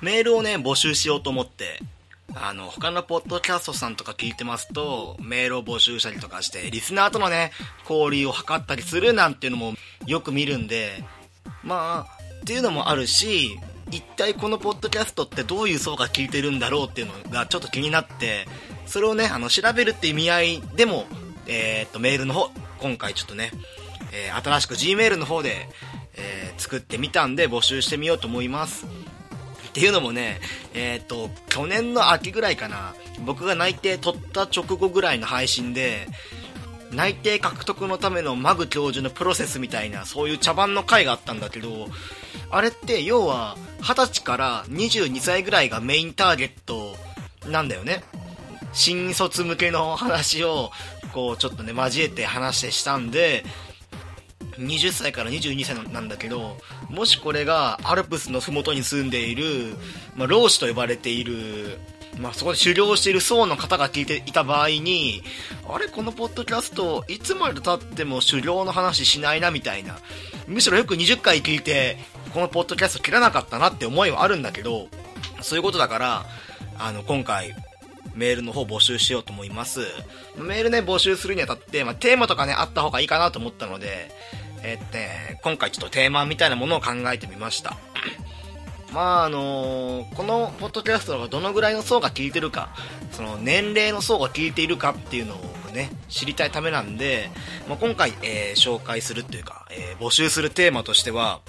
メールをね、募集しようと思って、あの、他のポッドキャストさんとか聞いてますと、メールを募集したりとかして、リスナーとのね、交流を図ったりするなんていうのもよく見るんで、まあ、っていうのもあるし、一体このポッドキャストってどういう層が聞いてるんだろうっていうのがちょっと気になって、それをね、あの、調べるって意味合いでも、えー、っと、メールの方、今回ちょっとね、えー、新しく Gmail の方で、えー、作ってみたんで募集してみようと思います。っていうのもね、えっ、と、去年の秋ぐらいかな、僕が内定取った直後ぐらいの配信で、内定獲得のためのマグ教授のプロセスみたいな、そういう茶番の回があったんだけど、あれって要は、20歳から22歳ぐらいがメインターゲットなんだよね。新卒向けの話を、こう、ちょっとね、交えて話してしたんで、20歳から22歳なんだけど、もしこれがアルプスの麓に住んでいる、まあ、老子と呼ばれている、まあ、そこで修行している層の方が聞いていた場合に、あれ、このポッドキャスト、いつまで経っても修行の話しないな、みたいな。むしろよく20回聞いて、このポッドキャスト切らなかったなって思いはあるんだけど、そういうことだから、あの、今回、メールの方募集しようと思います。メールね、募集するにあたって、まあ、テーマとかね、あった方がいいかなと思ったので、えー、っとね、今回ちょっとテーマみたいなものを考えてみました。まああのー、このポッドキャストがどのぐらいの層が聞いてるか、その年齢の層が聞いているかっていうのをね、知りたいためなんで、まあ、今回、えー、紹介するっていうか、えー、募集するテーマとしては、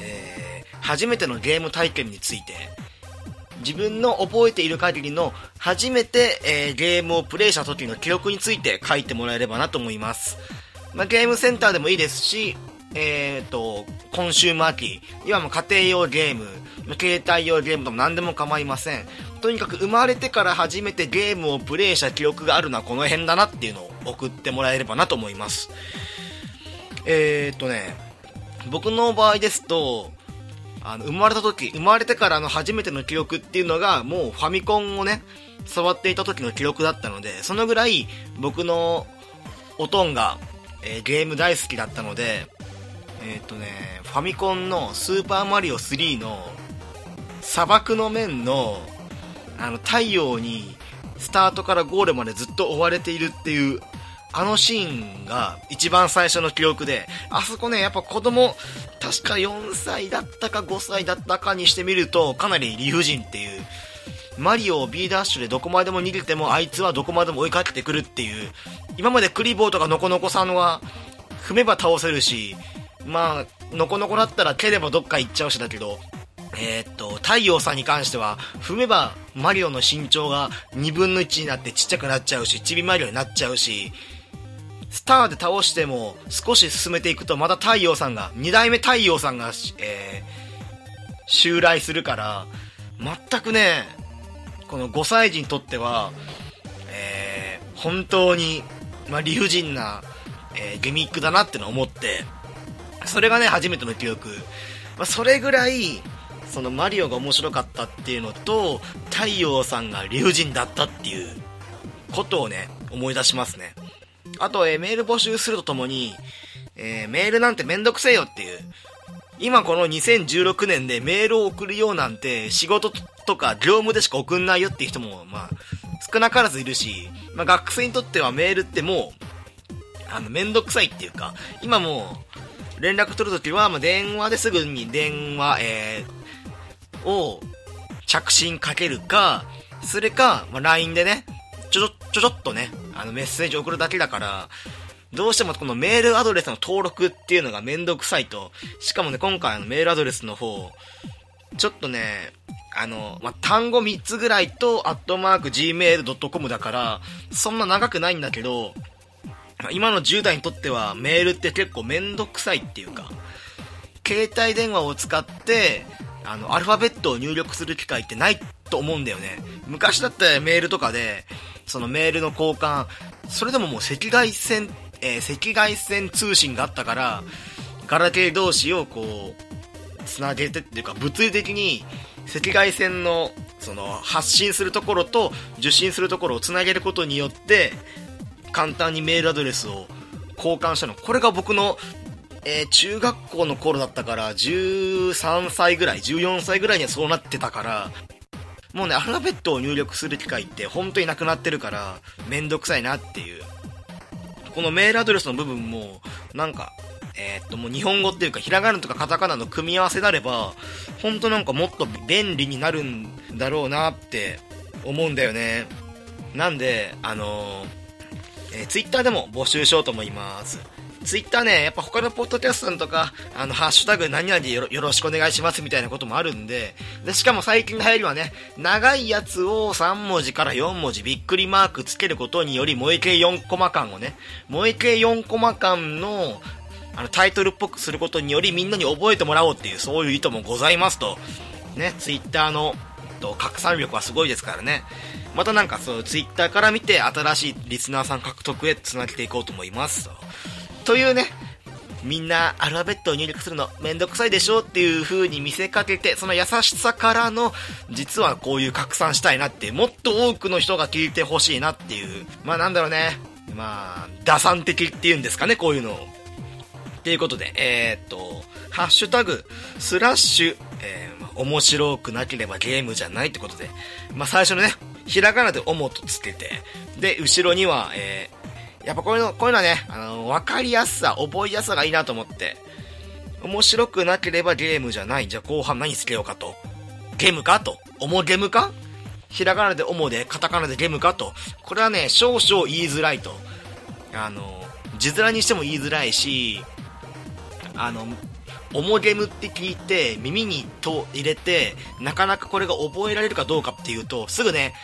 えー、初めてのゲーム体験について、自分の覚えている限りの初めて、えー、ゲームをプレイした時の記憶について書いてもらえればなと思います。まあ、ゲームセンターでもいいですし、えっ、ー、と、コンシューマー機、いわば家庭用ゲーム、携帯用ゲームとも何でも構いません。とにかく生まれてから初めてゲームをプレイした記憶があるのはこの辺だなっていうのを送ってもらえればなと思います。えっ、ー、とね、僕の場合ですと、あの、生まれた時、生まれてからの初めての記憶っていうのが、もうファミコンをね、触っていた時の記憶だったので、そのぐらい僕のおとんがえー、ゲーム大好きだったので、えっ、ー、とね、ファミコンのスーパーマリオ3の砂漠の面のあの太陽にスタートからゴールまでずっと追われているっていうあのシーンが一番最初の記憶で、あそこね、やっぱ子供、確か4歳だったか5歳だったかにしてみると、かなり理不尽っていうマリオを B ダッシュでどこまでも逃げてもあいつはどこまでも追いかけてくるっていう、今までクリボーとかノコノコさんは踏めば倒せるし、まあ、ノコノコだったら蹴ればどっか行っちゃうしだけど、えー、っと、太陽さんに関しては、踏めばマリオの身長が2分の1になってちっちゃくなっちゃうし、ちびマリオになっちゃうし、スターで倒しても少し進めていくとまた太陽さんが、2代目太陽さんが、えー、襲来するから、全くね、この5歳児にとっては、えー、本当に、まあ、理不尽な、えー、ギミックだなってのを思って、それがね、初めての記憶。まあ、それぐらい、そのマリオが面白かったっていうのと、太陽さんが理不尽だったっていうことをね、思い出しますね。あと、えー、メール募集するとともに、えー、メールなんてめんどくせえよっていう、今この2016年でメールを送るようなんて仕事とか業務でしか送んないよっていう人も、まあ、少なからずいるし、まあ、学生にとってはメールってもう、あの、めんどくさいっていうか、今もう、連絡取るときは、まあ、電話ですぐに電話、えー、を着信かけるか、それか、まあ、LINE でね、ちょちょ、ちょちょっとね、あの、メッセージ送るだけだから、どうしてもこのメールアドレスの登録っていうのがめんどくさいと。しかもね、今回のメールアドレスの方、ちょっとね、あの、まあ、単語3つぐらいと、アットマーク gmail.com だから、そんな長くないんだけど、今の10代にとってはメールって結構めんどくさいっていうか、携帯電話を使って、あの、アルファベットを入力する機会ってないと思うんだよね。昔だったらメールとかで、そのメールの交換、それでももう赤外線えー、赤外線通信があったから、ガラケー同士をこう、つなげてっていうか、物理的に赤外線の、その、発信するところと受信するところをつなげることによって、簡単にメールアドレスを交換したの。これが僕の、えー、中学校の頃だったから、13歳ぐらい、14歳ぐらいにはそうなってたから、もうね、アルファベットを入力する機会って本当になくなってるから、めんどくさいなっていう。このメールアドレスの部分も、なんか、えー、っと、もう日本語っていうか、ひらがなとかカタカナの組み合わせであれば、本当なんかもっと便利になるんだろうなって思うんだよね。なんで、あのー、えー、ツイッターでも募集しようと思います。ツイッターね、やっぱ他のポッドキャストさんとか、あの、ハッシュタグ何々でよろしくお願いしますみたいなこともあるんで、で、しかも最近の流行りはね、長いやつを3文字から4文字びっくりマークつけることにより、萌え系4コマ感をね、萌え系4コマ感の、あの、タイトルっぽくすることによりみんなに覚えてもらおうっていう、そういう意図もございますと、ね、ツイッターの、と、拡散力はすごいですからね。またなんかそう、ツイッターから見て新しいリスナーさん獲得へ繋げていこうと思います。というね、みんなアルファベットを入力するのめんどくさいでしょっていう風に見せかけて、その優しさからの、実はこういう拡散したいなって、もっと多くの人が聞いてほしいなっていう、まあなんだろうね、まあ、打算的っていうんですかね、こういうのを。ということで、えー、っと、ハッシュタグ、スラッシュ、えー、面白くなければゲームじゃないってことで、まあ最初のね、ひらがなでおもとつけて、で、後ろには、えやっぱこういうの、こういうのはね、あの、わかりやすさ、覚えやすさがいいなと思って、面白くなければゲームじゃない。じゃあ後半何つけようかと。ゲームかと。おもゲムか？ひらがなでおもで、カタカナでゲームかと。これはね、少々言いづらいと。あの、字面にしても言いづらいし、あの、おもゲムって聞いて耳にと入れてなかなかこれが覚えられるかどうかっていうとすぐね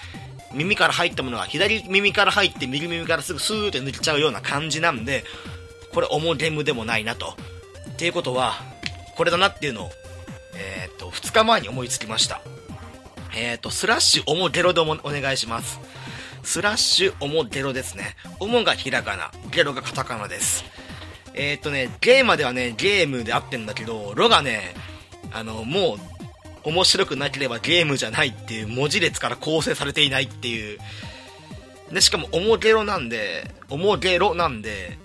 耳から入ったものが左耳から入って右耳からすぐスーって抜けちゃうような感じなんで、これ、オモゲムでもないなと。っていうことは、これだなっていうのを、えっ、と、2日前に思いつきました。えっ、と、スラッシュオモゲロでお願いします。スラッシュオモゲロですね。オモがひらがな、ゲロがカタカナです。えっ、とね、ゲーマではね、ゲームであってんだけど、ロがね、あの、もう面白くなければゲームじゃないっていう文字列から構成されていないっていう。で、しかも、おもゲロなんで、おもゲロなんで、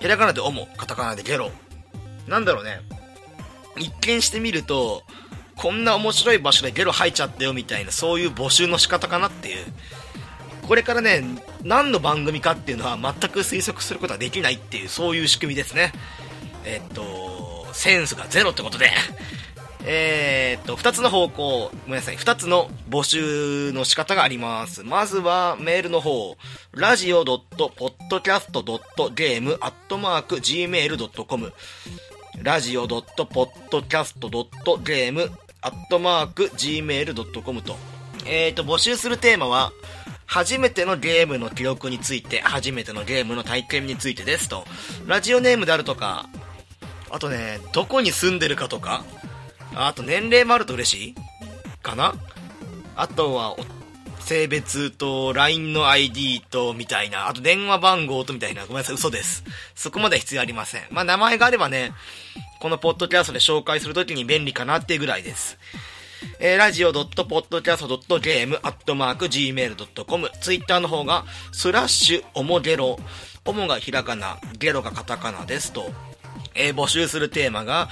ひらがなでおも、カタカナでゲロ。なんだろうね。一見してみると、こんな面白い場所でゲロ吐いちゃったよみたいな、そういう募集の仕方かなっていう。これからね、何の番組かっていうのは全く推測することはできないっていう、そういう仕組みですね。えっと、センスがゼロってことで、えー、っと、二つの方向、ごめんなさい、二つの募集の仕方があります。まずは、メールの方、radio.podcast.game.gmail.com radio.podcast.game.gmail.com と。えー、っと、募集するテーマは、初めてのゲームの記録について、初めてのゲームの体験についてですと。ラジオネームであるとか、あとね、どこに住んでるかとか、あと年齢もあると嬉しい？かな？あとは、性別と LINE の ID とみたいな、あと電話番号とみたいな、ごめんなさい、嘘です。そこまでは必要ありません。まあ、名前があればね、このポッドキャストで紹介するときに便利かなっていうぐらいです。えー、ラジオ .podcast.game.gmail.com ツイッターの方が、スラッシュ、おもゲロ、おもがひらがな、ゲロがカタカナですと、えー、募集するテーマが、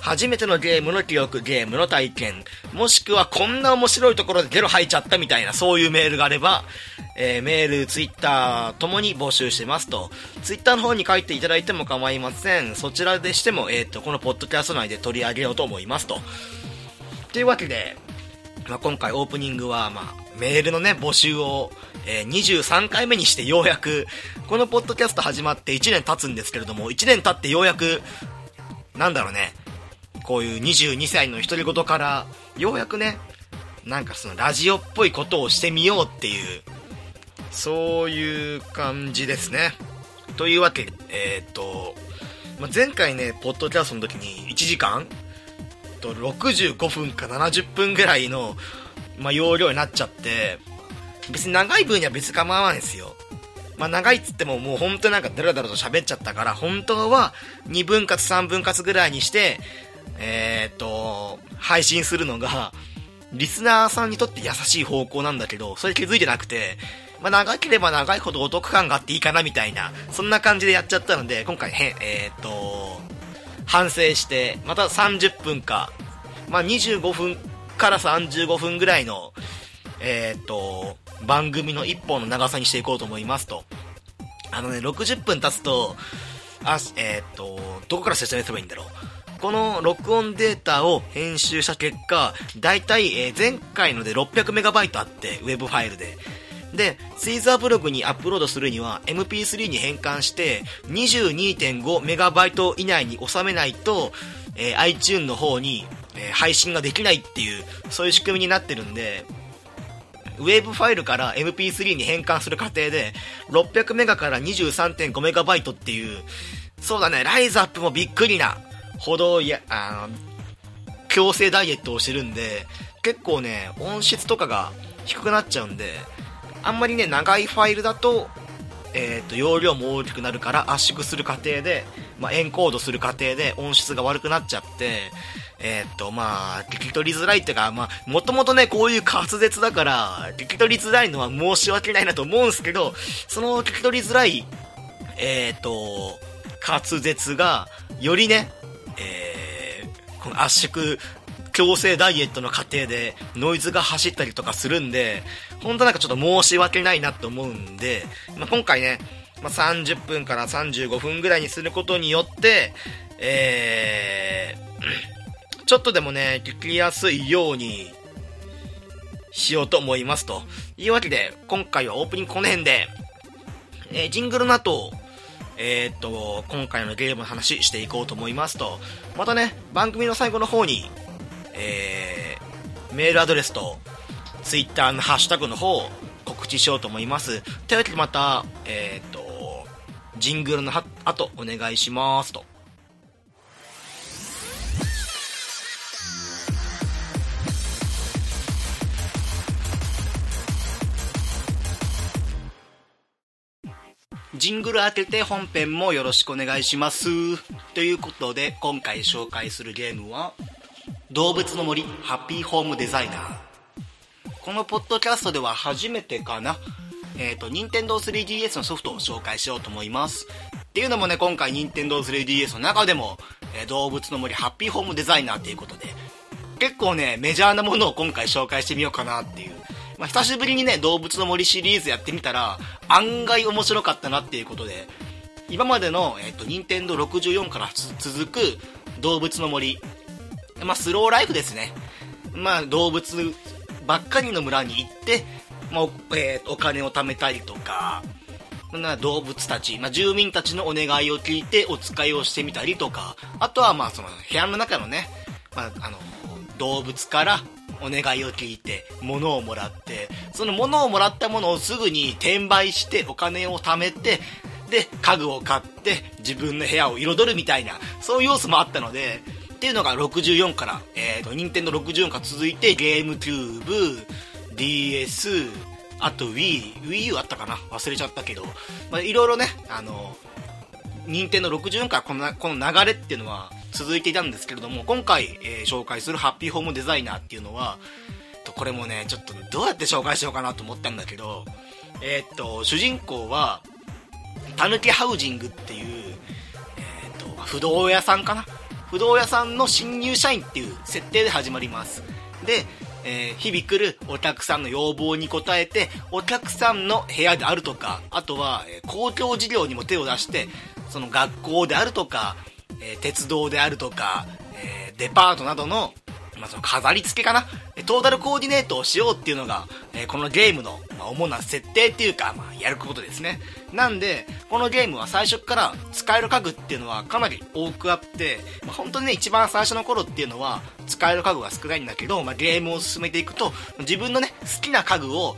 初めてのゲームの記憶、ゲームの体験、もしくはこんな面白いところでゲロ吐いちゃったみたいな、そういうメールがあれば、えー、メール、ツイッターともに募集してますと。ツイッターの方に書いていただいても構いません。そちらでしても、えっ、ー、と、このポッドキャスト内で取り上げようと思いますと。というわけで、まあ、今回オープニングは、まあ、メールのね、募集を、えー、23回目にしてようやく、このポッドキャスト始まって1年経つんですけれども、1年経ってようやく、なんだろうね、こういう22歳の独り言から、ようやくね、なんかそのラジオっぽいことをしてみようっていう、そういう感じですね。というわけで、えー、っと、ま、前回ね、ポッドキャストの時に1時間と65分か70分ぐらいの、まあ、容量になっちゃって、別に長い分には別構わないですよ。まあ、長いっつってももう本当なんかダラダラと喋っちゃったから、本当は2分割3分割ぐらいにして、えー、っと、配信するのが、リスナーさんにとって優しい方向なんだけど、それ気づいてなくて、まあ、長ければ長いほどお得感があっていいかなみたいな、そんな感じでやっちゃったので、今回へ、えー、っと、反省して、また30分か、まあ、25分から35分ぐらいの、えー、っと、番組の1本の長さにしていこうと思いますと。あのね、60分経つと、あ、えー、っと、どこから説明すればいいんだろう。この録音データを編集した結果、だいたい、前回ので 600MB あって、ウェブファイルで。で、ツイザーブログにアップロードするには MP3 に変換して 22.5MB 以内に収めないと、えー、iTune の方に、えー、配信ができないっていう、そういう仕組みになってるんで、ウェブファイルから MP3 に変換する過程で、600メガから 23.5MB っていう、そうだね、ライズアップもびっくりな、ほどい、や、あの、強制ダイエットをしてるんで、結構ね、音質とかが低くなっちゃうんで、あんまりね、長いファイルだと、えっ、ー、と、容量も大きくなるから圧縮する過程で、まあ、エンコードする過程で音質が悪くなっちゃって、えっ、と、まあ、聞き取りづらいっていうか、まあ、もともとね、こういう滑舌だから、聞き取りづらいのは申し訳ないなと思うんすけど、その聞き取りづらい、えっ、と、滑舌が、よりね、えー、この圧縮強制ダイエットの過程でノイズが走ったりとかするんで、本当なんかちょっと申し訳ないなと思うんで、まあ、今回ね、まあ、30分から35分ぐらいにすることによって、えー、ちょっとでもね、聞きやすいようにしようと思いますと。いうわけで、今回はオープニングこの辺で、えー、ジングルの後、えー、っと、今回のゲームの話していこうと思いますと、またね、番組の最後の方に、えー、メールアドレスとツイッターのハッシュタグの方を告知しようと思います。というわけでまた、えっ、と、ジングルの後お願いしますと。ジングル当てて本編もよろしくお願いします。ということで、今回紹介するゲームは、動物の森ハッピーホームデザイナー。このポッドキャストでは初めてかな。えっ、ー、と、任天堂 3DS のソフトを紹介しようと思います。っていうのもね、今回任天堂 3DS の中でも、えー、動物の森ハッピーホームデザイナーっていうことで、結構ね、メジャーなものを今回紹介してみようかなっていう。まあ、久しぶりにね、動物の森シリーズやってみたら、案外面白かったなっていうことで、今までの、えっ、ー、と、任天堂64から続く動物の森まあ、スローライフですね。まあ、動物ばっかりの村に行って、まあ、えー、お金を貯めたりとか、な動物たち、まあ、住民たちのお願いを聞いてお使いをしてみたりとか、あとはまあその部屋の中のね、まあ、あの、動物からお願いを聞いて物をもらって、その物をもらったものをすぐに転売してお金を貯めて、で、家具を買って自分の部屋を彩るみたいな、そういう要素もあったので、っていうのが64から、えっ、ー、と、任天堂64から続いて、ゲームキューブ、DS、あと Wii、Wii U あったかな？忘れちゃったけど、まあ、いろいろね、あの、任天堂64からこのこの流れっていうのは続いていたんですけれども、今回、えー、紹介するハッピーホームデザイナーっていうのは、これもね、ちょっとどうやって紹介しようかなと思ったんだけど、えー、っと、主人公は、たぬきハウジングっていう、えー、っと、不動屋さんかな？不動屋さんの新入社員っていう設定で始まります。で、えー、日々来るお客さんの要望に応えてお客さんの部屋であるとかあとは、え、公共事業にも手を出してその学校であるとか、えー、鉄道であるとか、えデパートなどのまあ、その飾り付けかな？トータルコーディネートをしようっていうのが、えー、このゲームの、まあ、主な設定っていうか、まあ、やることですね。なんで、このゲームは最初から使える家具っていうのはかなり多くあって、まあ、本当にね、一番最初の頃っていうのは使える家具が少ないんだけど、まあ、ゲームを進めていくと、自分のね、好きな家具を、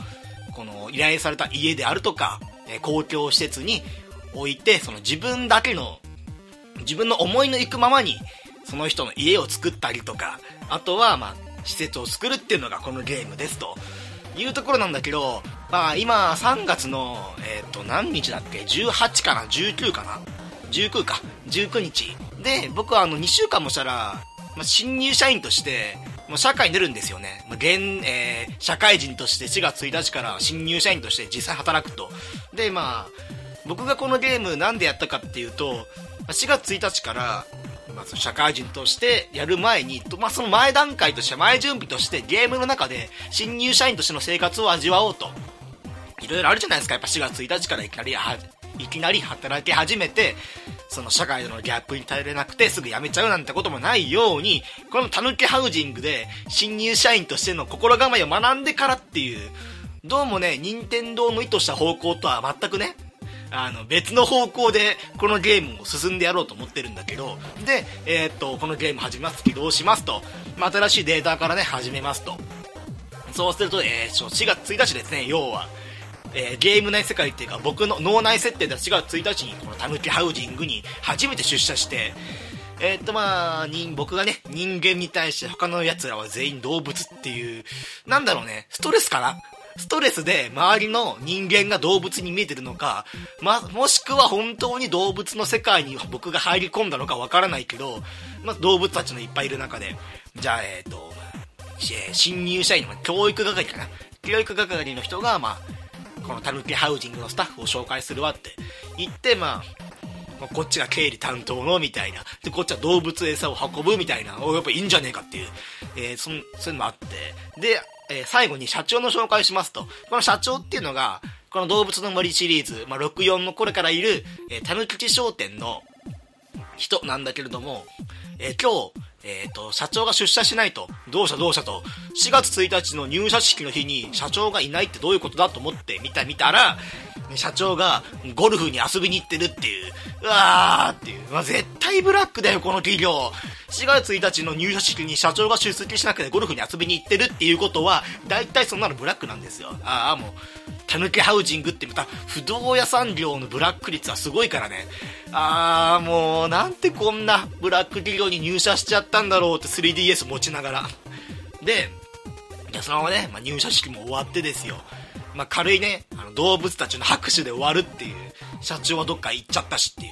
この依頼された家であるとか、えー、公共施設に置いて、その自分だけの、自分の思いの行くままに、その人の家を作ったりとか、あとは、まあ、施設を作るっていうのがこのゲームですというところなんだけど、まあ、今3月の、えっ、ー、と、何日だっけ ?18 かな ?19 かな ?19 か？19日。で、僕はあの2週間もしたら、まあ、新入社員として、まあ、社会に出るんですよね。現、えー、社会人として4月1日から新入社員として実際働くと。で、まあ、僕がこのゲームなんでやったかっていうと、4月1日から、まあ、社会人としてやる前に、まあ、その前段階として前準備としてゲームの中で新入社員としての生活を味わおうと。いろいろあるじゃないですか。やっぱ4月1日からいきなりいきなり働き始めてその社会でのギャップに耐えれなくてすぐ辞めちゃうなんてこともないようにこのたぬきハウジングで新入社員としての心構えを学んでからっていうどうもね任天堂の意図した方向とは全くねあの、別の方向で、このゲームを進んでやろうと思ってるんだけど、で、えー、っと、このゲーム始めます、起動しますと、まあ、新しいデータからね、始めますと。そうすると、えー、4月1日ですね、要は、えー、ゲーム内世界っていうか、僕の脳内設定では4月1日に、このタヌキハウジングに初めて出社して、えー、っとまあ、人、僕がね、人間に対して他の奴らは全員動物っていう、なんだろうね、ストレスかな？ストレスで周りの人間が動物に見えてるのか、ま、もしくは本当に動物の世界に僕が入り込んだのかわからないけど、ま動物たちのいっぱいいる中で、じゃあ、えっ、ー、と、新入社員の教育係かな？教育係の人が、まあ、このタヌキハウジングのスタッフを紹介するわって言って、まあ、こっちが経理担当のみたいな。で、こっちは動物餌を運ぶみたいな。おやっぱいいんじゃねえかっていう。えー、そ、そういうのもあって。で、えー、最後に社長の紹介しますと。この社長っていうのが、この動物の森シリーズ、まあ、64の頃からいる、えー、たぬきち商店の人なんだけれども、えー、今日、えっ、ー、と、社長が出社しないと、どうした？どうしたと、4月1日の入社式の日に社長がいないってどういうことだと思って見た見たら、社長がゴルフに遊びに行ってるっていう、うわーっていう、まあ、絶対ブラックだよ、この企業。4月1日の入社式に社長が出席しなくてゴルフに遊びに行ってるっていうことは、大体そんなのブラックなんですよ。ああ、もう、たぬきハウジングってまた不動屋産業のブラック率はすごいからね。あーもうなんてこんなブラック企業に入社しちゃったんだろうって 3DS 持ちながら。で、じゃそのままね、まあ、入社式も終わってですよ。まあ、軽いね、あの動物たちの拍手で終わるっていう、社長はどっか行っちゃったしってい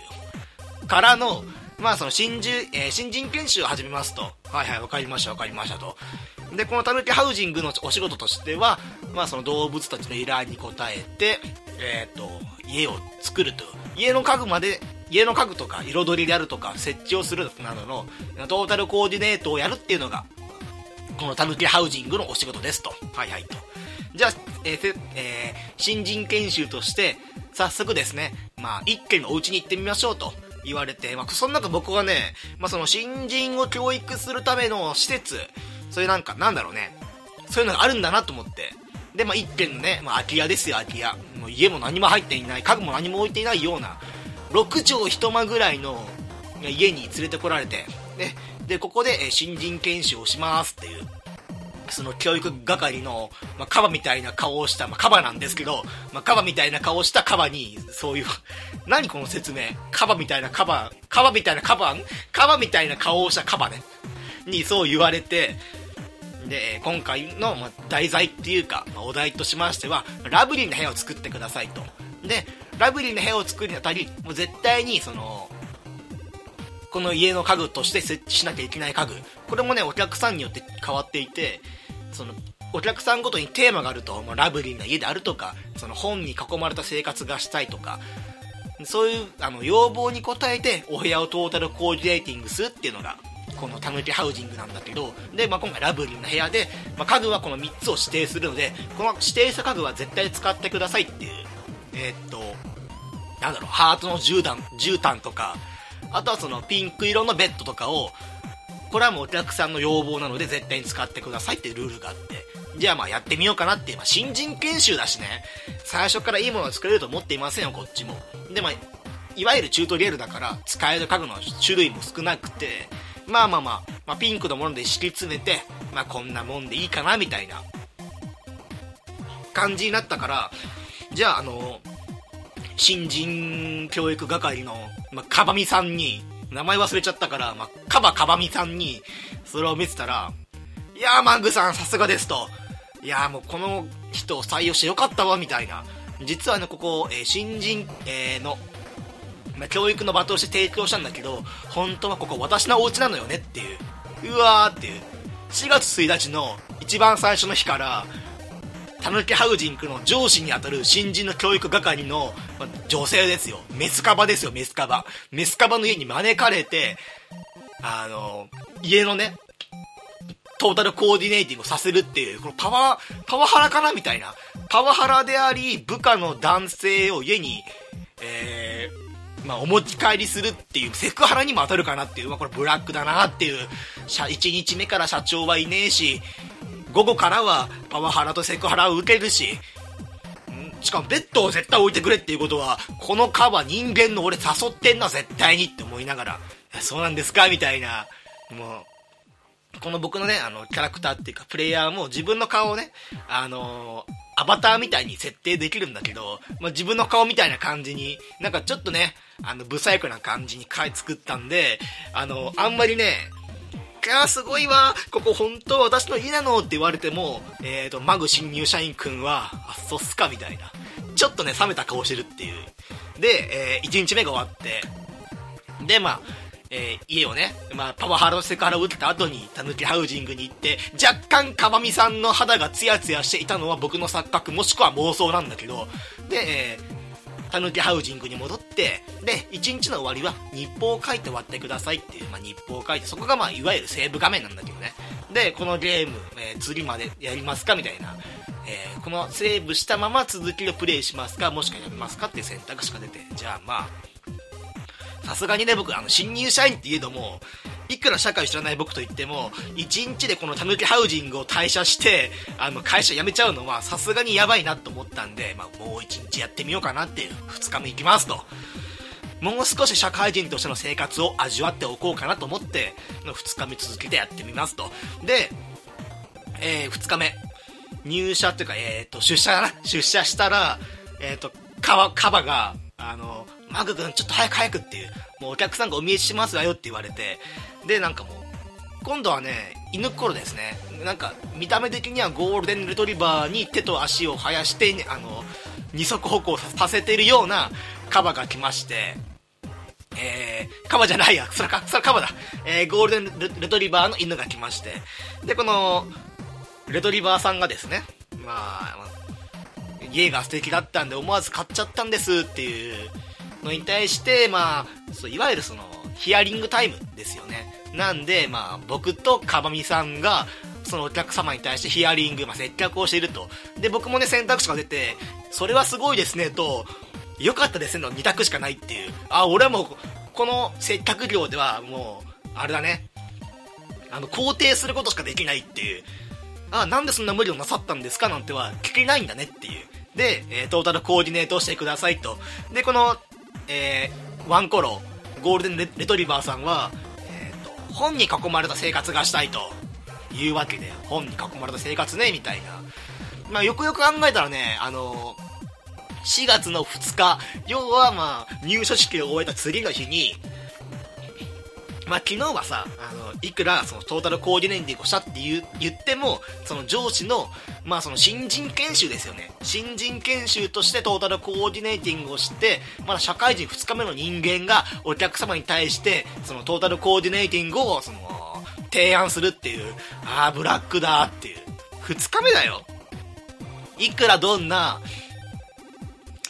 う。からの、まあその新人、えー、新人研修を始めますと。はいはい、わかりましたわかりましたと。で、このたぬきハウジングのお仕事としては、まあその動物たちの依頼に応えて、えっ、ー、と、家を作ると。家の家具まで、家の家具とか彩りであるとか設置をするなどのトータルコーディネートをやるっていうのが、このたぬきハウジングのお仕事ですと。はいはいと。じゃあ、えーえー、新人研修として、早速ですね、まあ、一軒のお家に行ってみましょうと。言われて、まあ、その中僕はね、まあ、その新人を教育するための施設、そういうなんか、なんだろうね、そういうのがあるんだなと思って。で、まあ、一軒のね、まあ、空き家ですよ、空き家。もう家も何も入っていない、家具も何も置いていないような、6畳一間ぐらいの家に連れてこられて、で、でここでえ新人研修をしますっていう。その教育係の、まあ、カバみたいな顔をした、まあ、カバなんですけど、まあ、カバみたいな顔をしたカバに、そういう、何この説明？カバみたいなカバ、カバみたいなカバン？カバみたいな顔をしたカバね。にそう言われて、で、今回の、ま題材っていうか、まお題としましては、ラブリーな部屋を作ってくださいと。で、ラブリーな部屋を作るにあたり、もう絶対に、その、この家の家具として設置しなきゃいけない家具。これもね、お客さんによって変わっていて、そのお客さんごとにテーマがあると、まあ、ラブリーな家であるとかその本に囲まれた生活がしたいとかそういうあの要望に応えてお部屋をトータルコーディネーティングするっていうのがこのタヌキハウジングなんだけどで、まあ、今回ラブリーな部屋で、まあ、家具はこの3つを指定するのでこの指定した家具は絶対使ってくださいっていうえー、っとなんだろうハートの絨毯絨毯とかあとはそのピンク色のベッドとかをこれはもうお客さんの要望なので絶対に使ってくださいっていうルールがあって、じゃあまあやってみようかなって。いう、まあ、新人研修だしね、最初からいいものを作れると思っていませんよ、こっちも。で、まあ、いわゆるチュートリアルだから、使える家具の種類も少なくて、まあまあまあ、まあ、ピンクのもので敷き詰めて、まあこんなもんでいいかな、みたいな感じになったから、じゃああの、新人教育係の、まあ、かばみさんに、名前忘れちゃったから、まあ、カバカバミさんに、それを見てたら、いやー、マングさん、さすがですと。いやー、もうこの人を採用してよかったわ、みたいな。実はね、ここ、えー、新人、えー、の、ま、教育の場として提供したんだけど、本当はここ私のお家なのよねっていう。うわーっていう。4月1日の一番最初の日から、たぬきハウジングの上司にあたる新人の教育係の、ま女性ですよ。メスカバですよ、メスカバ。メスカバの家に招かれて、あの、家のね、トータルコーディネーティングをさせるっていう、このパワー、パワハラかなみたいな。パワハラであり、部下の男性を家に、えー、まあ、お持ち帰りするっていう、セクハラにも当たるかなっていう、まあ、これブラックだなっていう、1日目から社長はいねえし、午後からはパワハラとセクハラを受けるし、しかもベッドを絶対置いてくれっていうことは、このカバー人間の俺誘ってんな、絶対にって思いながら、そうなんですか？みたいな、もう、この僕のね、あの、キャラクターっていうか、プレイヤーも自分の顔をね、あのー、アバターみたいに設定できるんだけど、まあ、自分の顔みたいな感じに、なんかちょっとね、あの、ブサイクな感じに作ったんで、あの、あんまりね、いやすごいわ、ここ本当私の家なのって言われても、え、ー、と、マグ新入社員くんは、あ、そっすかみたいな。ちょっとね、冷めた顔してるっていう。で、えー、1日目が終わって、で、まあ、えー、家をね、まあ、パワハラのセクハラを受けた後に、たぬきハウジングに行って、若干かばみさんの肌がツヤツヤしていたのは僕の錯覚、もしくは妄想なんだけど、で、えー、たぬきハウジングに戻って、で、1日の終わりは日報を書いて割ってくださいっていう、まあ、日報を書いて、そこがまあ、いわゆるセーブ画面なんだけどね。で、このゲーム、えー、次までやりますかみたいな。えー、このセーブしたまま続きをプレイしますかもしくはやめますかっていう選択肢が出て、じゃあまあ、さすがにね、僕、あの、新入社員って言えども、いくら社会知らない僕と言っても、1日でこのたぬきハウジングを退社して、あの、会社辞めちゃうのは、さすがにやばいなと思ったんで、まあ、もう1日やってみようかなっていう、2日目行きますと。もう少し社会人としての生活を味わっておこうかなと思って、2日目続けてやってみますと。で、えー、2日目。入社っていうか、えっ、ー、と、出社だな。出社したら、えっ、ー、と、カバ、カバが、あの、マグ君ちょっと早く早くっていう、もうお客さんがお見えしますわよって言われて、で、なんかもう、今度はね、犬頃ですね。なんか、見た目的にはゴールデンレトリバーに手と足を生やして、あの、二足歩行させているようなカバが来まして、えー、カバじゃないや、それか、それカバだ。えー、ゴールデンレトリバーの犬が来まして、で、この、レトリバーさんがですね、まあ、家が素敵だったんで思わず買っちゃったんですっていうのに対して、まあ、そういわゆるその、ヒアリングタイムですよね。なんで、まあ、僕とかばみさんが、そのお客様に対してヒアリング、まあ、接客をしていると。で、僕もね、選択肢が出て、それはすごいですね、と、良かったですねの2択しかないっていう。あ、俺はもう、この接客業ではもう、あれだね。あの、肯定することしかできないっていう。あ、なんでそんな無理をなさったんですかなんては聞けないんだねっていう。で、え、トータルコーディネートをしてくださいと。で、この、えー、ワンコロ、ゴールデンレトリバーさんは、えーと、本に囲まれた生活がしたいというわけで、本に囲まれた生活ね、みたいな。まあ、よくよく考えたらね、あの、4月の2日、要はまあ、入所式を終えた次の日に、まあ、昨日はさ、あの、いくらそのトータルコーディネーティングをしたって言言っても、その上司の、まあその新人研修ですよね。新人研修としてトータルコーディネーティングをして、まだ社会人2日目の人間がお客様に対して、そのトータルコーディネーティングを、その、提案するっていう、ああ、ブラックだっていう。2日目だよ。いくらどんな、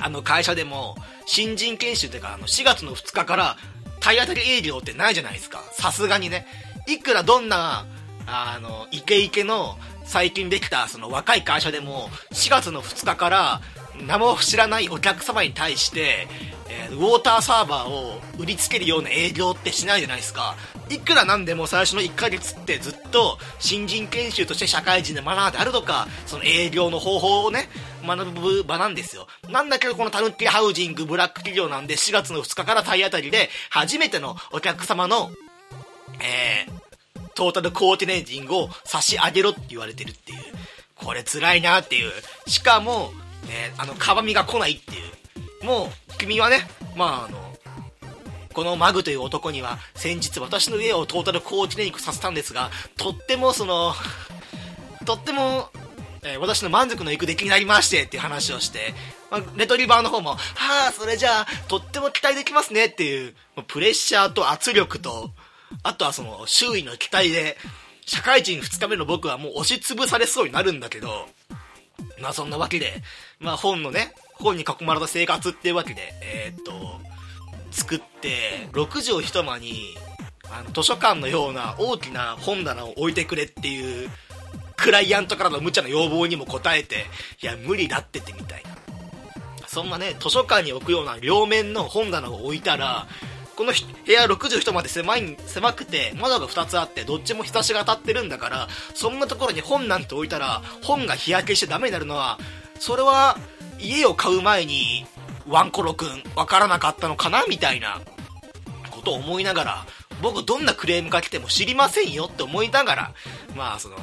あの会社でも、新人研修っていうか、あの4月の2日から体当たり営業ってないじゃないですか。さすがにね。いくらどんな、あの、イケイケの最近できたその若い会社でも4月の2日から名も知らないお客様に対して、えー、ウォーターサーバーを売りつけるような営業ってしないじゃないですか。いくらなんでも最初の1ヶ月ってずっと新人研修として社会人で学んであるとか、その営業の方法をね、学ぶ場なんですよ。なんだけどこのタヌキハウジングブラック企業なんで4月の2日から体当たりで初めてのお客様の、えー、トータルコーディネーティングを差し上げろって言われてるっていう。これ辛いなっていう。しかも、えー、あの、かばみが来ないっていう。もう、君はね、まああの、このマグという男には先日私の家をトータルコーディネートさせたんですが、とってもその、とっても、えー、私の満足のいく出来になりましてっていう話をして、まあ、レトリバーの方も、はあ、それじゃあ、とっても期待できますねっていう、プレッシャーと圧力と、あとはその周囲の期待で、社会人2日目の僕はもう押しつぶされそうになるんだけど、まあそんなわけで、まあ本のね、本に囲まれた生活っていうわけで、えー、っと、作って、6畳一間に、あの図書館のような大きな本棚を置いてくれっていうクライアントからの無茶な要望にも応えていや無理だっててみたいな。そんなね図書館に置くような両面の本棚を置いたらこの部屋60人まで狭い狭くて窓が2つあってどっちも日差しが当たってるんだからそんなところに本なんて置いたら本が日焼けしてダメになるのはそれは家を買う前にワンコロくん分からなかったのかなみたいなことを思いながら僕どんなクレームが来ても知りませんよって思いながらまあその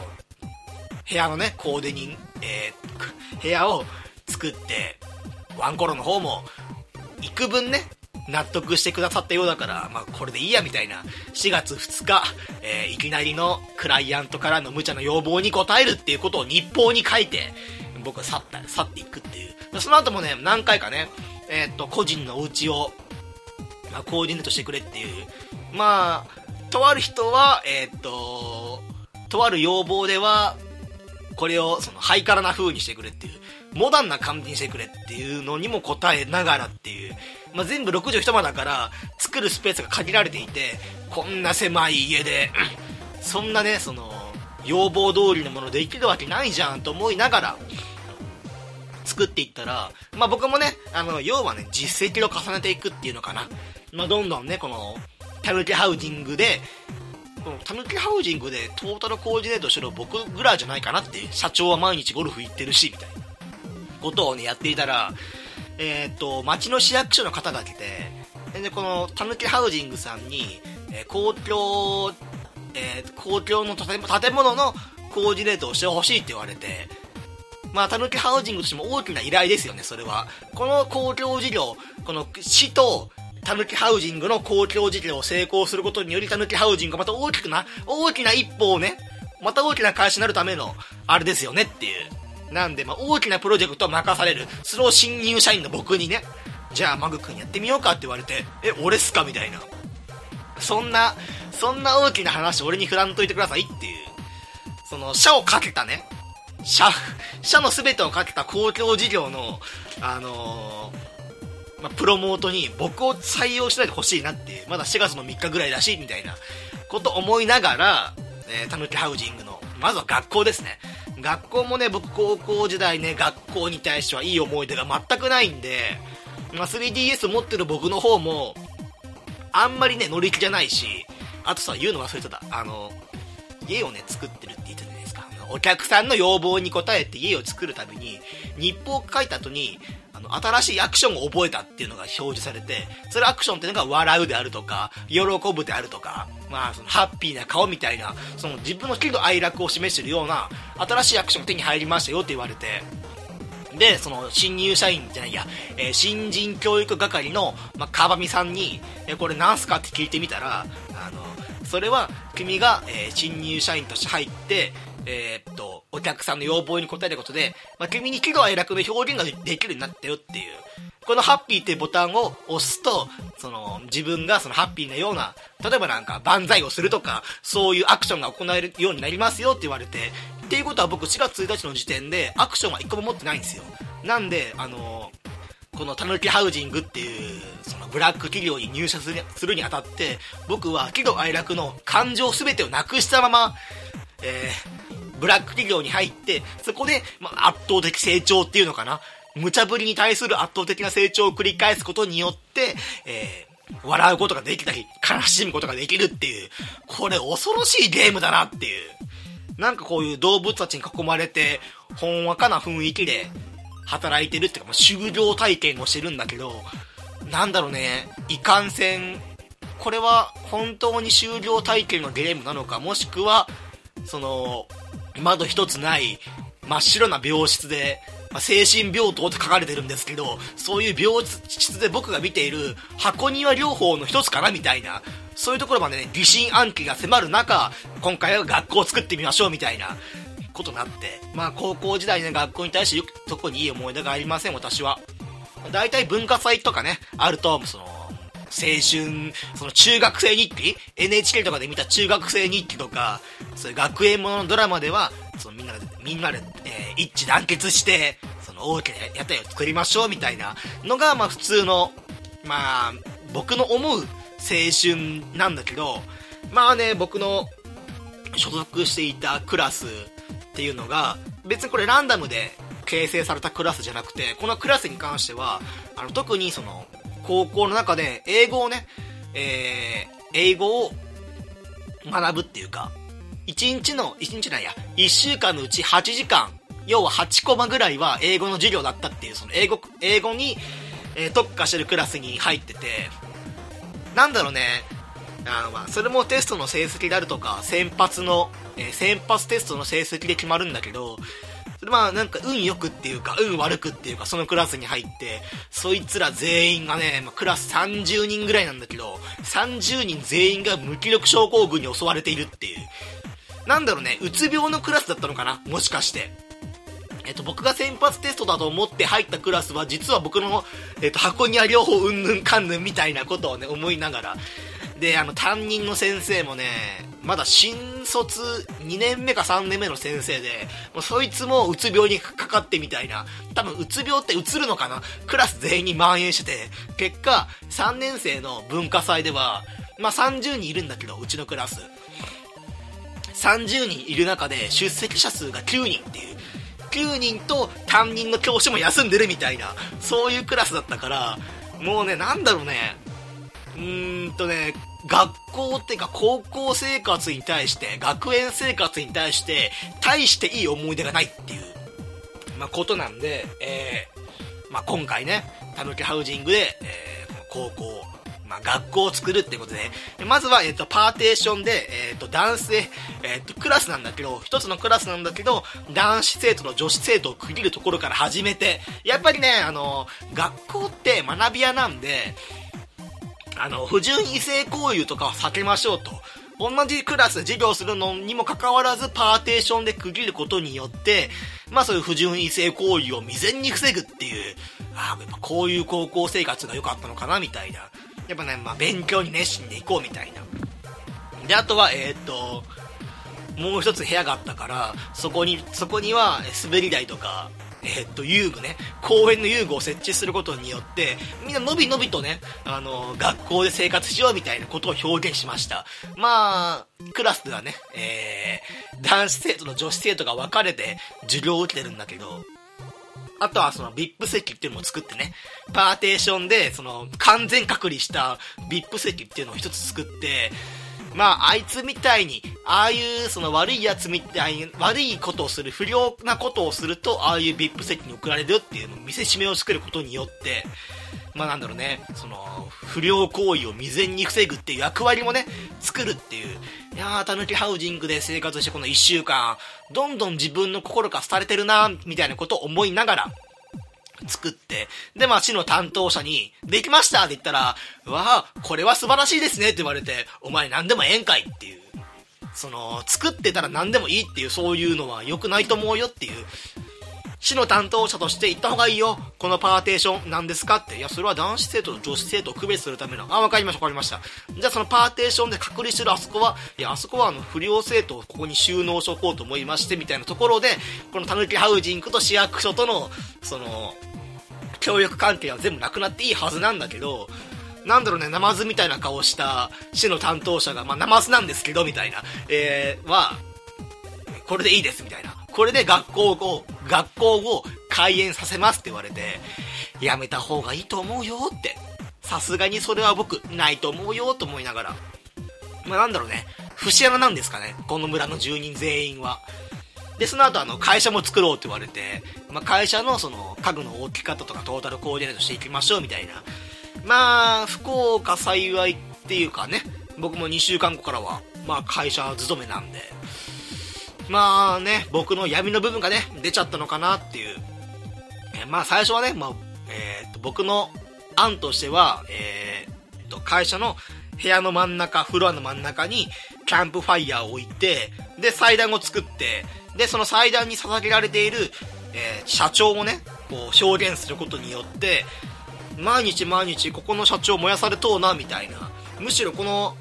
部屋のねコーデニン、えー、部屋を作ってワンコロの方も幾分ね納得してくださったようだから、まあ、これでいいやみたいな、4月2日、えー、いきなりのクライアントからの無茶な要望に応えるっていうことを日報に書いて、僕は去った、去っていくっていう。その後もね、何回かね、えー、っと、個人のお家を、まあ、コーディネートしてくれっていう。まあ、とある人は、えー、っと、とある要望では、これをそのハイカラな風にしてくれっていう、モダンな感じにしてくれっていうのにも答えながらっていう、まあ、全部6畳一間だから作るスペースが限られていて、こんな狭い家で、そんなね、その、要望通りのものできるわけないじゃんと思いながら、作っていったら、まあ、僕もね、あの、要はね、実績を重ねていくっていうのかな。まあ、どんどんね、この、タヌキハウジングで、このタヌキハウジングでトータルコーディネートしてる僕ぐらいじゃないかなって、社長は毎日ゴルフ行ってるし、みたいなことをね、やっていたら、えっ、と、町の市役所の方が来て、で、このタヌキハウジングさんに、えー、公共、えー、公共の建物のコーディネートをしてほしいって言われて、まあ、たぬきハウジングとしても大きな依頼ですよね、それは。この公共事業、この市と、たぬきハウジングの公共事業を成功することにより、たぬきハウジングがまた大きくな、大きな一歩をね、また大きな会社になるための、あれですよねっていう。なんで、まあ、大きなプロジェクトを任される、その新入社員の僕にね、じゃあ、マグ君やってみようかって言われて、え、俺っすかみたいな。そんな、そんな大きな話俺に振らんといてくださいっていう。その、社をかけたね、社、社の全てをかけた公共事業の、あのー、まあ、プロモートに僕を採用しないでほしいなって、まだ4月の3日ぐらいだしい、みたいなこと思いながら、えー、たぬきハウジングの、まずは学校ですね。学校もね、僕高校時代ね、学校に対してはいい思い出が全くないんで、まあ、3DS 持ってる僕の方も、あんまりね、乗り気じゃないし、あとさ、言うの忘れてた。あの、家をね、作ってるって言ってたお客さんの要望に応えて家を作るたびに、日報を書いた後に、あの、新しいアクションを覚えたっていうのが表示されて、それアクションっていうのが笑うであるとか、喜ぶであるとか、まあ、その、ハッピーな顔みたいな、その自分の喜怒哀楽を示してるような、新しいアクションが手に入りましたよって言われて、で、その、新入社員じゃないや、えー、新人教育係の、まあ、川上さんに、えー、これなんすか？って聞いてみたら、あの、それは、君が、えー、新入社員として入って、えー、っと、お客さんの要望に応えることで、まあ、君に喜怒哀楽の表現ができるようになったよっていう。このハッピーっていうボタンを押すと、その、自分がそのハッピーなような、例えばなんか万歳をするとか、そういうアクションが行えるようになりますよって言われて、っていうことは僕4月1日の時点でアクションは1個も持ってないんですよ。なんで、あのこのたぬきハウジングっていう、そのブラック企業に入社するにあたって、僕は喜怒哀楽の感情すべてをなくしたまま、えー、ブラック企業に入って、そこで、まあ、圧倒的成長っていうのかな。無茶ぶりに対する圧倒的な成長を繰り返すことによって、えー、笑うことができたり、悲しむことができるっていう、これ恐ろしいゲームだなっていう。なんかこういう動物たちに囲まれて、ほんわかな雰囲気で働いてるっていうか、まあ、修行体験をしてるんだけど、なんだろうね、いかんせん、これは本当に修行体験のゲームなのか、もしくは、その、窓一つない真っ白な病室で、まあ、精神病棟って書かれてるんですけど、そういう病室で僕が見ている箱庭療法の一つかなみたいな、そういうところまでね、疑心暗鬼が迫る中、今回は学校を作ってみましょうみたいなことになって、まあ高校時代ね、学校に対してよく特にいい思い出がありません、私は。大体文化祭とかね、あると、その、青春、その中学生日記 ?NHK とかで見た中学生日記とか、そういう学園もののドラマでは、そのみんなで、みんなで、えー、一致団結して、その大きな屋台を作りましょうみたいなのが、まあ普通の、まあ、僕の思う青春なんだけど、まあね、僕の所属していたクラスっていうのが、別にこれランダムで形成されたクラスじゃなくて、このクラスに関しては、あの、特にその、高校の中で英語をね、えー、英語を学ぶっていうか、1日の、1日なんや、1週間のうち8時間、要は8コマぐらいは英語の授業だったっていう、その英語、英語に、えー、特化してるクラスに入ってて、なんだろうね、あのまあ、それもテストの成績であるとか、先発の、えー、先発テストの成績で決まるんだけど、まあなんか運良くっていうか、運悪くっていうか、そのクラスに入って、そいつら全員がね、まあ、クラス30人ぐらいなんだけど、30人全員が無気力症候群に襲われているっていう。なんだろうね、うつ病のクラスだったのかな？もしかして。えっと、僕が先発テストだと思って入ったクラスは、実は僕の、えっと、箱庭療法うんぬんかんぬんみたいなことをね、思いながら。で、あの、担任の先生もね、まだ新卒2年目か3年目の先生で、もうそいつもうつ病にかかってみたいな、多分うつ病ってうつるのかな？クラス全員に蔓延してて、結果、3年生の文化祭では、まあ30人いるんだけど、うちのクラス。30人いる中で出席者数が9人っていう。9人と担任の教師も休んでるみたいな、そういうクラスだったから、もうね、なんだろうね、うーんとね、学校っていうか高校生活に対して、学園生活に対して、大していい思い出がないっていう、まあ、ことなんで、えー、まあ、今回ね、たぬきハウジングで、えー、高校、まあ、学校を作るってことで、まずは、えっ、ー、と、パーテーションで、えっ、ー、と、男性、えっ、ー、と、クラスなんだけど、一つのクラスなんだけど、男子生徒と女子生徒を区切るところから始めて、やっぱりね、あの、学校って学び屋なんで、あの、不純異性行為とかは避けましょうと。同じクラスで授業するのにもかかわらずパーテーションで区切ることによって、まあそういう不純異性行為を未然に防ぐっていう、ああ、やっぱこういう高校生活が良かったのかなみたいな。やっぱね、まあ勉強に熱心でいこうみたいな。で、あとは、えー、っと、もう一つ部屋があったから、そこに、そこには滑り台とか、えー、っと、遊具ね、公園の遊具を設置することによって、みんなのびのびとね、あの、学校で生活しようみたいなことを表現しました。まあ、クラスではね、えー、男子生徒と女子生徒が分かれて授業を受けてるんだけど、あとはその VIP 席っていうのを作ってね、パーテーションでその完全隔離した VIP 席っていうのを一つ作って、まあ、あいつみたいに、ああいうその悪いやつみたいに、悪いことをする、不良なことをすると、ああいう VIP 席に送られるっていうのを見せしめを作ることによって、まあなんだろうね、その、不良行為を未然に防ぐっていう役割もね、作るっていう。いやー、たぬきハウジングで生活してこの1週間、どんどん自分の心が廃れてるな、みたいなことを思いながら、作って、で、まあ、市の担当者に、できましたって言ったら、わあ、これは素晴らしいですねって言われて、お前何でもええんかいっていう。その、作ってたら何でもいいっていう、そういうのは良くないと思うよっていう。市の担当者として行った方がいいよ。このパーテーションなんですか？って。いや、それは男子生徒と女子生徒を区別するための。あ、わかりました、わかりました。じゃあそのパーテーションで隔離してるあそこは、いや、あそこはあの、不良生徒をここに収納しとこうと思いまして、みたいなところで、このたぬきハウジングと市役所との、その、協力関係は全部なくなっていいはずなんだけど、なんだろうね、ナマズみたいな顔した市の担当者が、まあ、ナマズなんですけど、みたいな、えー、は、これでいいです、みたいな。これで学校を、学校を開園させますって言われて、やめた方がいいと思うよって。さすがにそれは僕、ないと思うよと思いながら。まあ、なんだろうね、節穴なんですかね、この村の住人全員は。で、その後あの、会社も作ろうって言われて、まあ、会社のその、家具の大き方とかトータルコーディネートしていきましょうみたいな。まあ、福岡幸いっていうかね、僕も2週間後からは、まあ、会社勤めなんで、まあね、僕の闇の部分がね、出ちゃったのかなっていう。えまあ、最初はね、まあ、えー、っと、僕の案としては、えー、っと、会社の部屋の真ん中、フロアの真ん中に、キャンプファイヤーを置いて、で、祭壇を作って、で、その祭壇に捧げられている、えー、社長をね、こう表現することによって、毎日毎日ここの社長燃やされとうな、みたいな。むしろこの、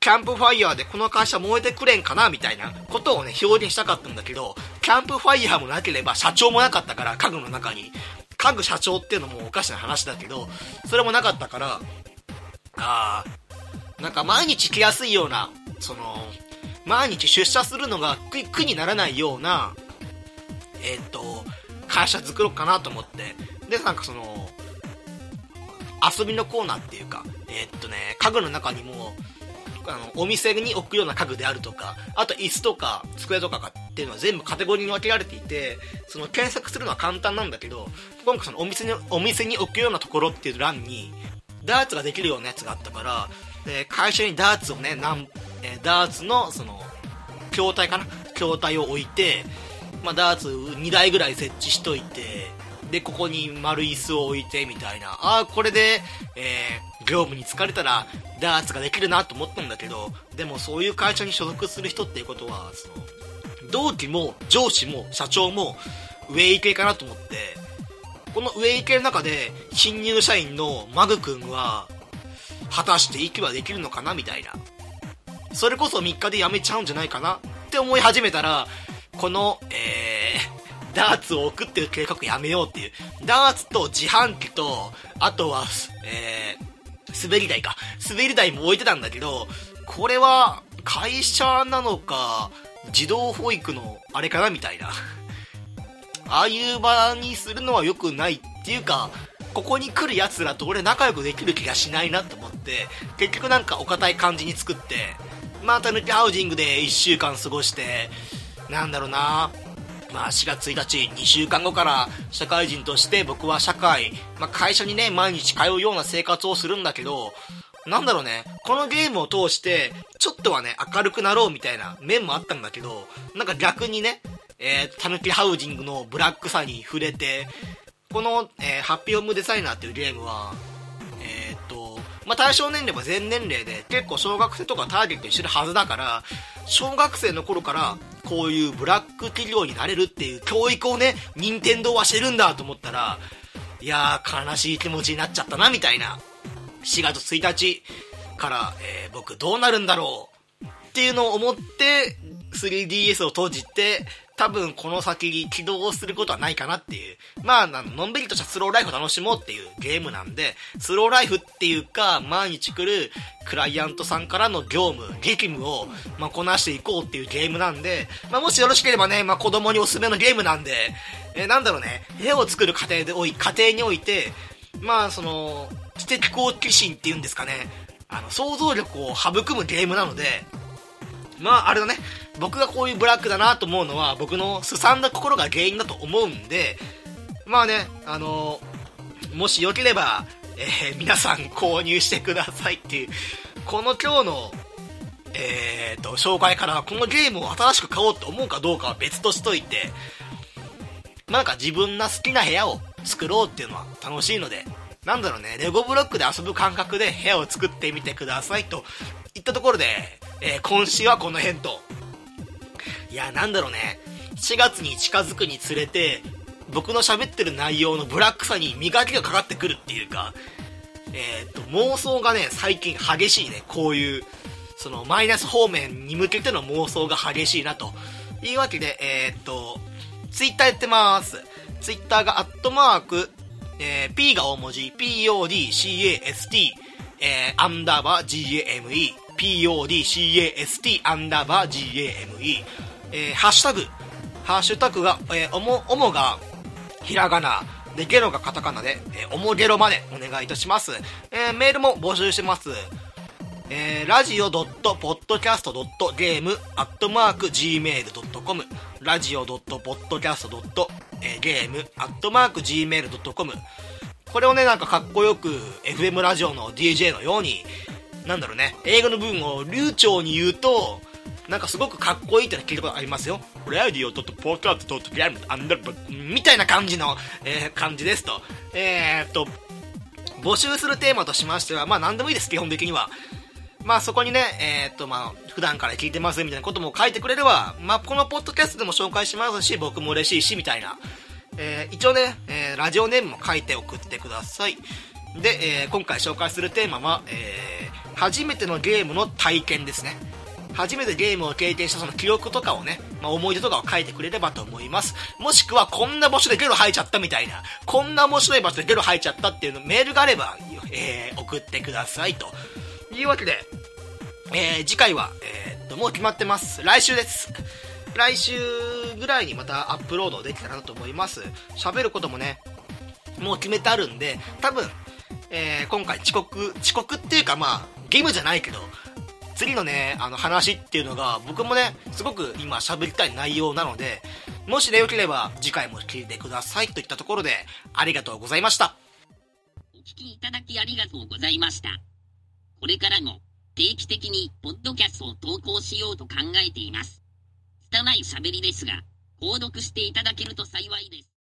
キャンプファイヤーでこの会社燃えてくれんかなみたいなことをね、表現したかったんだけど、キャンプファイヤーもなければ社長もなかったから、家具の中に。家具社長っていうのもおかしな話だけど、それもなかったから、あー、なんか毎日着やすいようなその、毎日出社するのが苦にならないような、えーと、会社作ろうかなと思って。で、なんかその、遊びのコーナーっていうか、えーっとね、家具の中にも、あの、お店に置くような家具であるとか、あと椅子とか机とかがっていうのは全部カテゴリーに分けられていて、その検索するのは簡単なんだけど、今回そのお店に、お店に置くようなところっていう欄に、ダーツができるようなやつがあったから、で、会社にダーツをね、なん、えーダーツの、その、筐体かな？筐体を置いて、まあ、ダーツ2台ぐらい設置しといて、で、ここに丸椅子を置いてみたいな。ああ、これで、えー、業務に疲れたら、ダーツができるなと思ったんだけど、でもそういう会社に所属する人っていうことは、その、同期も上司も社長も上行けかなと思って、この上行けの中で、新入社員のマグ君は、果たして息はできるのかな？みたいな。それこそ3日で辞めちゃうんじゃないかなって思い始めたら、この、えー、ダーツを置くっていう計画やめようっていう。ダーツと自販機と、あとは、えー、滑り台か。滑り台も置いてたんだけど、これは会社なのか、児童保育のあれかなみたいな。ああいう場にするのは良くないっていうか、ここに来る奴らと俺仲良くできる気がしないなと思って、結局なんかお堅い感じに作って、まあ、たぬきハウジングで1週間過ごして、なんだろうな。まあ、4月1日、2週間後から社会人として僕は社会、まあ、会社にね、毎日通うような生活をするんだけど、なんだろうね、このゲームを通して、ちょっとはね、明るくなろうみたいな面もあったんだけど、なんか逆にね、えー、たぬきハウジングのブラックさに触れて、この、えーハッピーオムデザイナーっていうゲームは、まあ、対象年齢は全年齢で、結構小学生とかターゲットにしてるはずだから、小学生の頃から、こういうブラック企業になれるっていう教育をね、任天堂はしてるんだと思ったら、いやー、悲しい気持ちになっちゃったな、みたいな。4月1日から、えー僕どうなるんだろうっていうのを思って、3DS を閉じて、多分この先起動することはないかなっていう。まあ、のんびりとしたスローライフを楽しもうっていうゲームなんで、スローライフっていうか、毎日来るクライアントさんからの業務、激務を、まあ、こなしていこうっていうゲームなんで、まあ、もしよろしければね、まあ、子供におすすめのゲームなんで、えなんだろうね、部屋を作る過程でおい、家庭において、まあ、その、知的好奇心っていうんですかね、あの、想像力を育むゲームなので、まあ、あれだね、僕がこういうブラックだなと思うのは、僕のすさんだ心が原因だと思うんで、まあね、あのもしよければ、えー皆さん購入してくださいっていう、この今日の、えーと、紹介から、このゲームを新しく買おうと思うかどうかは別としといて、なんか自分の好きな部屋を作ろうっていうのは楽しいので、なんだろうね、レゴブロックで遊ぶ感覚で部屋を作ってみてくださいといったところで、えー今週はこの辺と。いや、なんだろうね、4月に近づくにつれて、僕の喋ってる内容のブラックさに磨きがかかってくるっていうか、えーっと、妄想がね、最近激しいね、こういう、その、マイナス方面に向けての妄想が激しいなと。いうわけで、えーっと、ツイッターやってます。ツイッターがアットマーク、えー P が大文字、PODCAST、えーアンダーバー GAME、PODCAST アンダーバー GAME、えーハッシュタグ、ハッシュタグが、えーおも、おもが、ひらがな、で、ゲロがカタカナで、えーおもゲロまでお願いいたします。えーメールも募集してます。えー、ラジオ .podcast.game アットマーク gmail.com ラジオ .podcast.game アットマーク gmail.com これをね、なんかかっこよく FM ラジオの DJ のように、なんだろうね、英語の部分を流暢に言うと、なんかすごくかっこいいって聞いたことありますよ。ラジオ .podcast.game アンダーバーみたいな感じの、えー感じですと。えー、っと、募集するテーマとしましては、まあ何でもいいです、基本的には。まあそこにね、えーっとまあ、普段から聞いてますみたいなことも書いてくれれば、まあこのポッドキャストでも紹介しますし、僕も嬉しいし、みたいな。えー一応ね、えーラジオネームも書いて送ってください。で、えー今回紹介するテーマは、えー初めてのゲームの体験ですね。初めてゲームを経験したその記憶とかをね、まあ、思い出とかを書いてくれればと思います。もしくは、こんな場所でゲロ吐いちゃったみたいな、こんな面白い場所でゲロ吐いちゃったっていうのメールがあれば、えー送ってくださいと。いうわけで、えー次回は、えーと、もう決まってます。来週です。来週ぐらいにまたアップロードできたらなと思います。喋ることもね、もう決めてあるんで、多分、えー、今回遅刻、遅刻っていうかまあ、ゲームじゃないけど、次のね、あの話っていうのが、僕もね、すごく今喋りたい内容なので、もしね、良ければ次回も聞いてくださいといったところで、ありがとうございました。お聞きいただきありがとうございました。これからも定期的にポッドキャストを投稿しようと考えています。拙い喋りですが、購読していただけると幸いです。